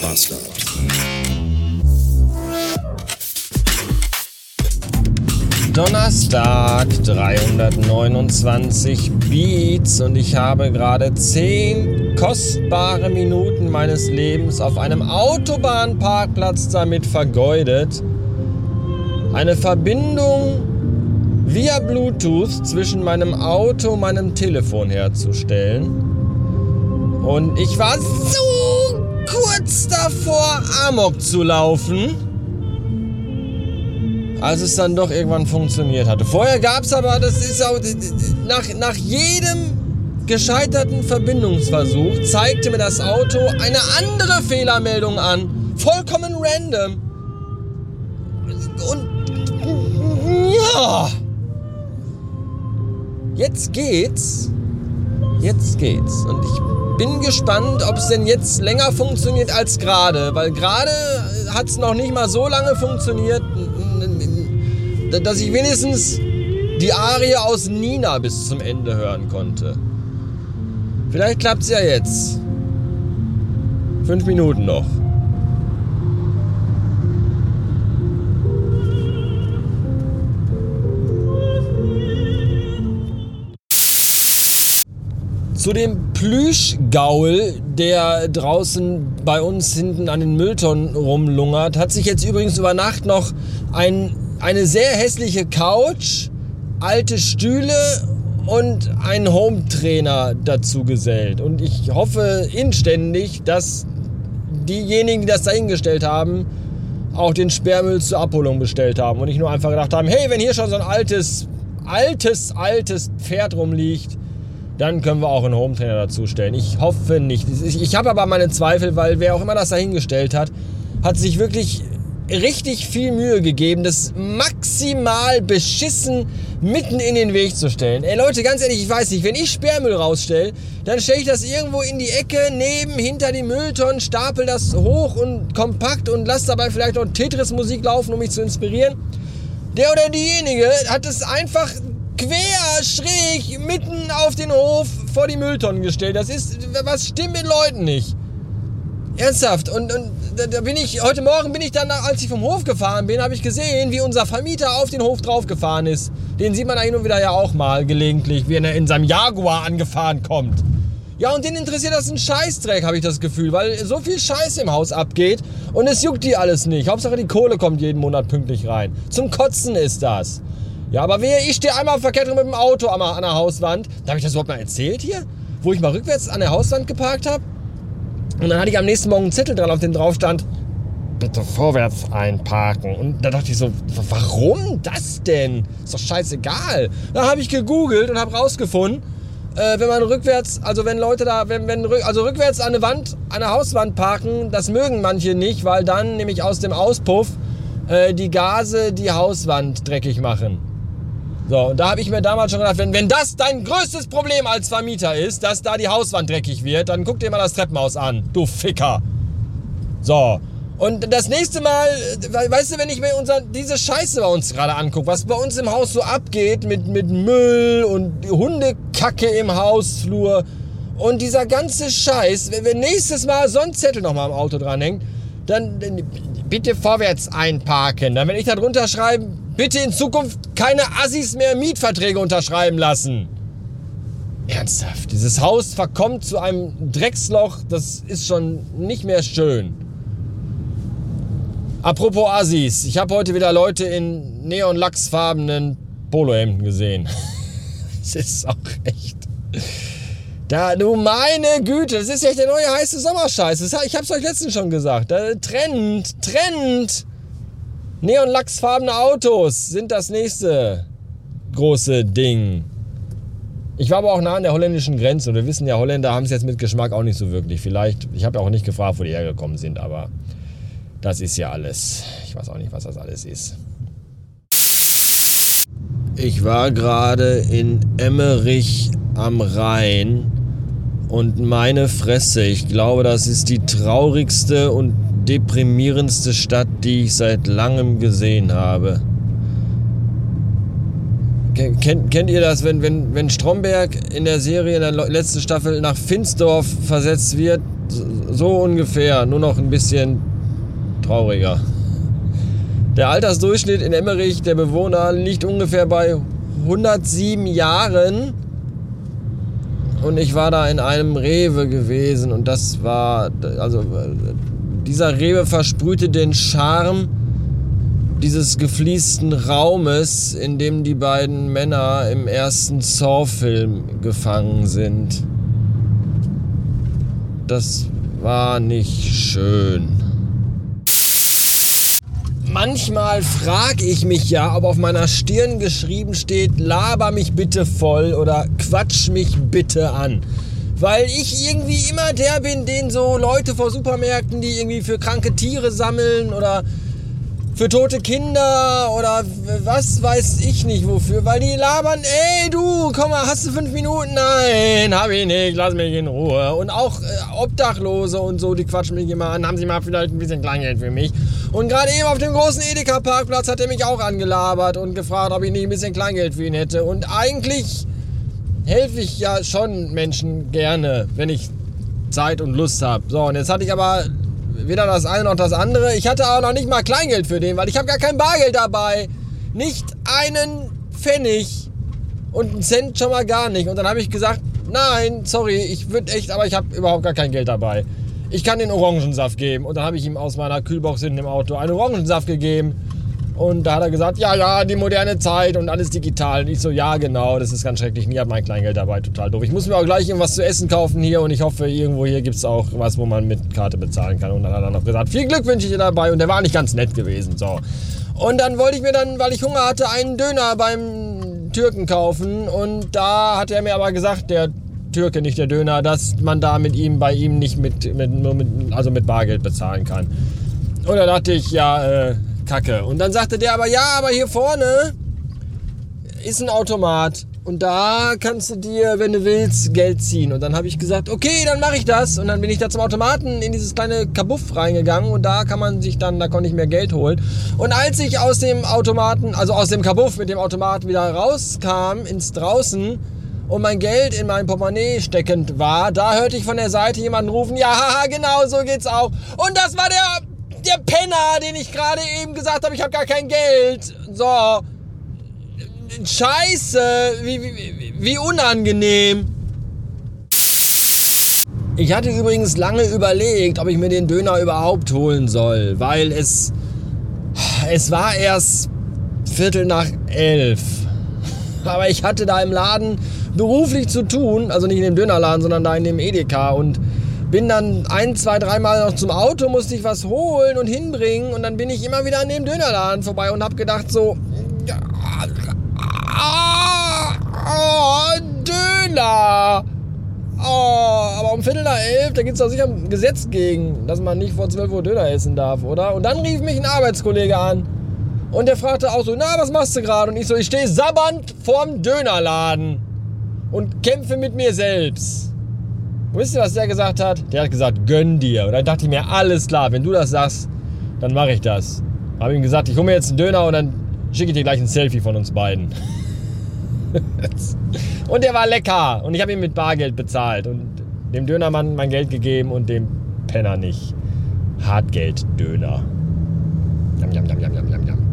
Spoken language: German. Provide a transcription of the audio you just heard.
Bastard. Donnerstag, 329 Beats und ich habe gerade 10 kostbare Minuten meines Lebens auf einem Autobahnparkplatz damit vergeudet, eine Verbindung via Bluetooth zwischen meinem Auto und meinem Telefon herzustellen. Und ich war so kurz davor, Amok zu laufen als es dann doch irgendwann funktioniert hatte. Vorher gab es aber, das ist auch, nach, nach jedem gescheiterten Verbindungsversuch zeigte mir das Auto eine andere Fehlermeldung an. Vollkommen random. Und ja. Jetzt geht's. Jetzt geht's. Und ich bin gespannt, ob es denn jetzt länger funktioniert als gerade. Weil gerade hat es noch nicht mal so lange funktioniert dass ich wenigstens die Arie aus Nina bis zum Ende hören konnte. Vielleicht klappt es ja jetzt. Fünf Minuten noch. Zu dem Plüschgaul, der draußen bei uns hinten an den Mülltonnen rumlungert, hat sich jetzt übrigens über Nacht noch ein eine sehr hässliche Couch, alte Stühle und ein Home-Trainer dazu gesellt. Und ich hoffe inständig, dass diejenigen, die das dahingestellt haben, auch den Sperrmüll zur Abholung bestellt haben und nicht nur einfach gedacht haben, hey, wenn hier schon so ein altes, altes, altes Pferd rumliegt, dann können wir auch einen Home-Trainer dazu stellen. Ich hoffe nicht. Ich, ich habe aber meine Zweifel, weil wer auch immer das dahingestellt hat, hat sich wirklich richtig viel Mühe gegeben, das maximal beschissen mitten in den Weg zu stellen. Ey Leute, ganz ehrlich, ich weiß nicht, wenn ich Sperrmüll rausstelle, dann stelle ich das irgendwo in die Ecke, neben, hinter die Mülltonnen, stapel das hoch und kompakt und lasse dabei vielleicht noch Tetris-Musik laufen, um mich zu inspirieren. Der oder diejenige hat es einfach quer, schräg, mitten auf den Hof vor die Mülltonnen gestellt. Das ist, was stimmt mit Leuten nicht? Ernsthaft. Und, und da bin ich, heute Morgen bin ich dann, als ich vom Hof gefahren bin, habe ich gesehen, wie unser Vermieter auf den Hof draufgefahren ist. Den sieht man da hin und wieder ja auch mal gelegentlich, wie er in seinem Jaguar angefahren kommt. Ja, und den interessiert das ein Scheißdreck, habe ich das Gefühl, weil so viel Scheiß im Haus abgeht und es juckt die alles nicht. Hauptsache die Kohle kommt jeden Monat pünktlich rein. Zum Kotzen ist das. Ja, aber wehe, ich stehe einmal verkehrt rum mit dem Auto an der Hauswand. Da habe ich das überhaupt mal erzählt hier? Wo ich mal rückwärts an der Hauswand geparkt habe? Und dann hatte ich am nächsten Morgen einen Zettel dran, auf dem drauf stand, bitte vorwärts einparken. Und da dachte ich so, warum das denn? Ist doch scheißegal. Da habe ich gegoogelt und habe rausgefunden, äh, wenn man rückwärts, also wenn Leute da, wenn, wenn, also rückwärts an eine Wand, an eine Hauswand parken, das mögen manche nicht, weil dann nämlich aus dem Auspuff äh, die Gase die Hauswand dreckig machen. So, und da habe ich mir damals schon gedacht, wenn, wenn das dein größtes Problem als Vermieter ist, dass da die Hauswand dreckig wird, dann guck dir mal das Treppenhaus an, du Ficker. So, und das nächste Mal, weißt du, wenn ich mir unser, diese Scheiße bei uns gerade angucke, was bei uns im Haus so abgeht mit, mit Müll und Hundekacke im Hausflur und dieser ganze Scheiß, wenn nächstes Mal so ein Zettel nochmal am Auto dranhängt, dann bitte vorwärts einparken. Dann werde ich da drunter schreiben, bitte in Zukunft keine Assis mehr Mietverträge unterschreiben lassen. Ernsthaft, dieses Haus verkommt zu einem Drecksloch, das ist schon nicht mehr schön. Apropos Assis, ich habe heute wieder Leute in neon-lachsfarbenen Polohemden gesehen. das ist auch echt. Da, du meine Güte, das ist echt der neue heiße Sommerscheiß. ich habe es euch letztens schon gesagt. Trend, Trend. Neonlachsfarbene Autos sind das nächste große Ding. Ich war aber auch nah an der holländischen Grenze und wir wissen ja, Holländer haben es jetzt mit Geschmack auch nicht so wirklich. Vielleicht, ich habe ja auch nicht gefragt, wo die hergekommen sind, aber das ist ja alles. Ich weiß auch nicht, was das alles ist. Ich war gerade in Emmerich am Rhein und meine Fresse, ich glaube, das ist die traurigste und deprimierendste Stadt, die ich seit langem gesehen habe. Kennt, kennt ihr das, wenn, wenn, wenn Stromberg in der Serie in der letzten Staffel nach Finsdorf versetzt wird? So, ungefähr, nur noch ein bisschen trauriger. Der Altersdurchschnitt in Emmerich der Bewohner liegt ungefähr bei 107 Jahren. Und ich war da in einem Rewe gewesen und das war, also dieser Rewe versprühte den Charme dieses gefliesten Raumes, in dem die beiden Männer im ersten Saw-Film gefangen sind. Das war nicht schön. Manchmal frage ich mich ja, ob auf meiner Stirn geschrieben steht, laber mich bitte voll oder quatsch mich bitte an. Weil ich irgendwie immer der bin, den so Leute vor Supermärkten, die irgendwie für kranke Tiere sammeln oder für tote Kinder oder was weiß ich nicht wofür, weil die labern, ey du, komm mal, hast du fünf Minuten? Nein, hab ich nicht, lass mich in Ruhe. Und auch äh, Obdachlose und so, die quatschen mich immer an, haben sie mal vielleicht ein bisschen Kleingeld für mich. Und gerade eben auf dem großen Edeka-Parkplatz hat er mich auch angelabert und gefragt, ob ich nicht ein bisschen Kleingeld für ihn hätte. Und eigentlich helfe ich ja schon Menschen gerne, wenn ich Zeit und Lust habe. So, und jetzt hatte ich aber weder das eine noch das andere. Ich hatte auch noch nicht mal Kleingeld für den, weil ich habe gar kein Bargeld dabei. Nicht einen Pfennig und einen Cent schon mal gar nicht. Und dann habe ich gesagt, nein, sorry, ich würde echt, aber ich habe überhaupt gar kein Geld dabei. Ich kann den Orangensaft geben. Und dann habe ich ihm aus meiner Kühlbox hinten im Auto einen Orangensaft gegeben. Und da hat er gesagt, ja, ja, die moderne Zeit und alles digital. Und ich so, ja, genau, das ist ganz schrecklich. Nie hat mein Kleingeld dabei, total doof. Ich muss mir auch gleich irgendwas zu essen kaufen hier und ich hoffe, irgendwo hier gibt es auch was, wo man mit Karte bezahlen kann. Und dann hat er noch gesagt, viel Glück wünsche ich dir dabei. Und der war nicht ganz nett gewesen, so. Und dann wollte ich mir dann, weil ich Hunger hatte, einen Döner beim Türken kaufen. Und da hat er mir aber gesagt, der Türke, nicht der Döner, dass man da mit ihm, bei ihm nicht mit, mit, mit also mit Bargeld bezahlen kann. Und da dachte ich, ja, äh, Kacke. Und dann sagte der aber, ja, aber hier vorne ist ein Automat. Und da kannst du dir, wenn du willst, Geld ziehen. Und dann habe ich gesagt, okay, dann mache ich das. Und dann bin ich da zum Automaten in dieses kleine Kabuff reingegangen. Und da kann man sich dann, da konnte ich mehr Geld holen. Und als ich aus dem Automaten, also aus dem Kabuff mit dem Automaten wieder rauskam, ins Draußen, und mein Geld in mein Portemonnaie steckend war, da hörte ich von der Seite jemanden rufen, ja, genau so geht's auch. Und das war der der Penner, den ich gerade eben gesagt habe, ich habe gar kein Geld. So. Scheiße, wie, wie, wie unangenehm. Ich hatte übrigens lange überlegt, ob ich mir den Döner überhaupt holen soll, weil es, es war erst Viertel nach elf. Aber ich hatte da im Laden beruflich zu tun, also nicht in dem Dönerladen, sondern da in dem Edeka und bin dann ein, zwei, dreimal noch zum Auto, musste ich was holen und hinbringen und dann bin ich immer wieder an dem Dönerladen vorbei und habe gedacht so, oh, Döner. Oh, aber um Viertel nach elf, da gibt es doch sicher ein Gesetz gegen, dass man nicht vor 12 Uhr Döner essen darf, oder? Und dann rief mich ein Arbeitskollege an und der fragte auch so, na, was machst du gerade? Und ich so, ich stehe sabbernd vorm Dönerladen und kämpfe mit mir selbst. Wisst ihr, was der gesagt hat? Der hat gesagt, gönn dir. Und dann dachte ich mir, alles klar, wenn du das sagst, dann mache ich das. Habe ihm gesagt, ich hole mir jetzt einen Döner und dann schicke ich dir gleich ein Selfie von uns beiden. und der war lecker. Und ich habe ihn mit Bargeld bezahlt. Und dem Dönermann mein Geld gegeben und dem Penner nicht. Hartgeld-Döner. Jam, jam, jam, jam, jam, jam.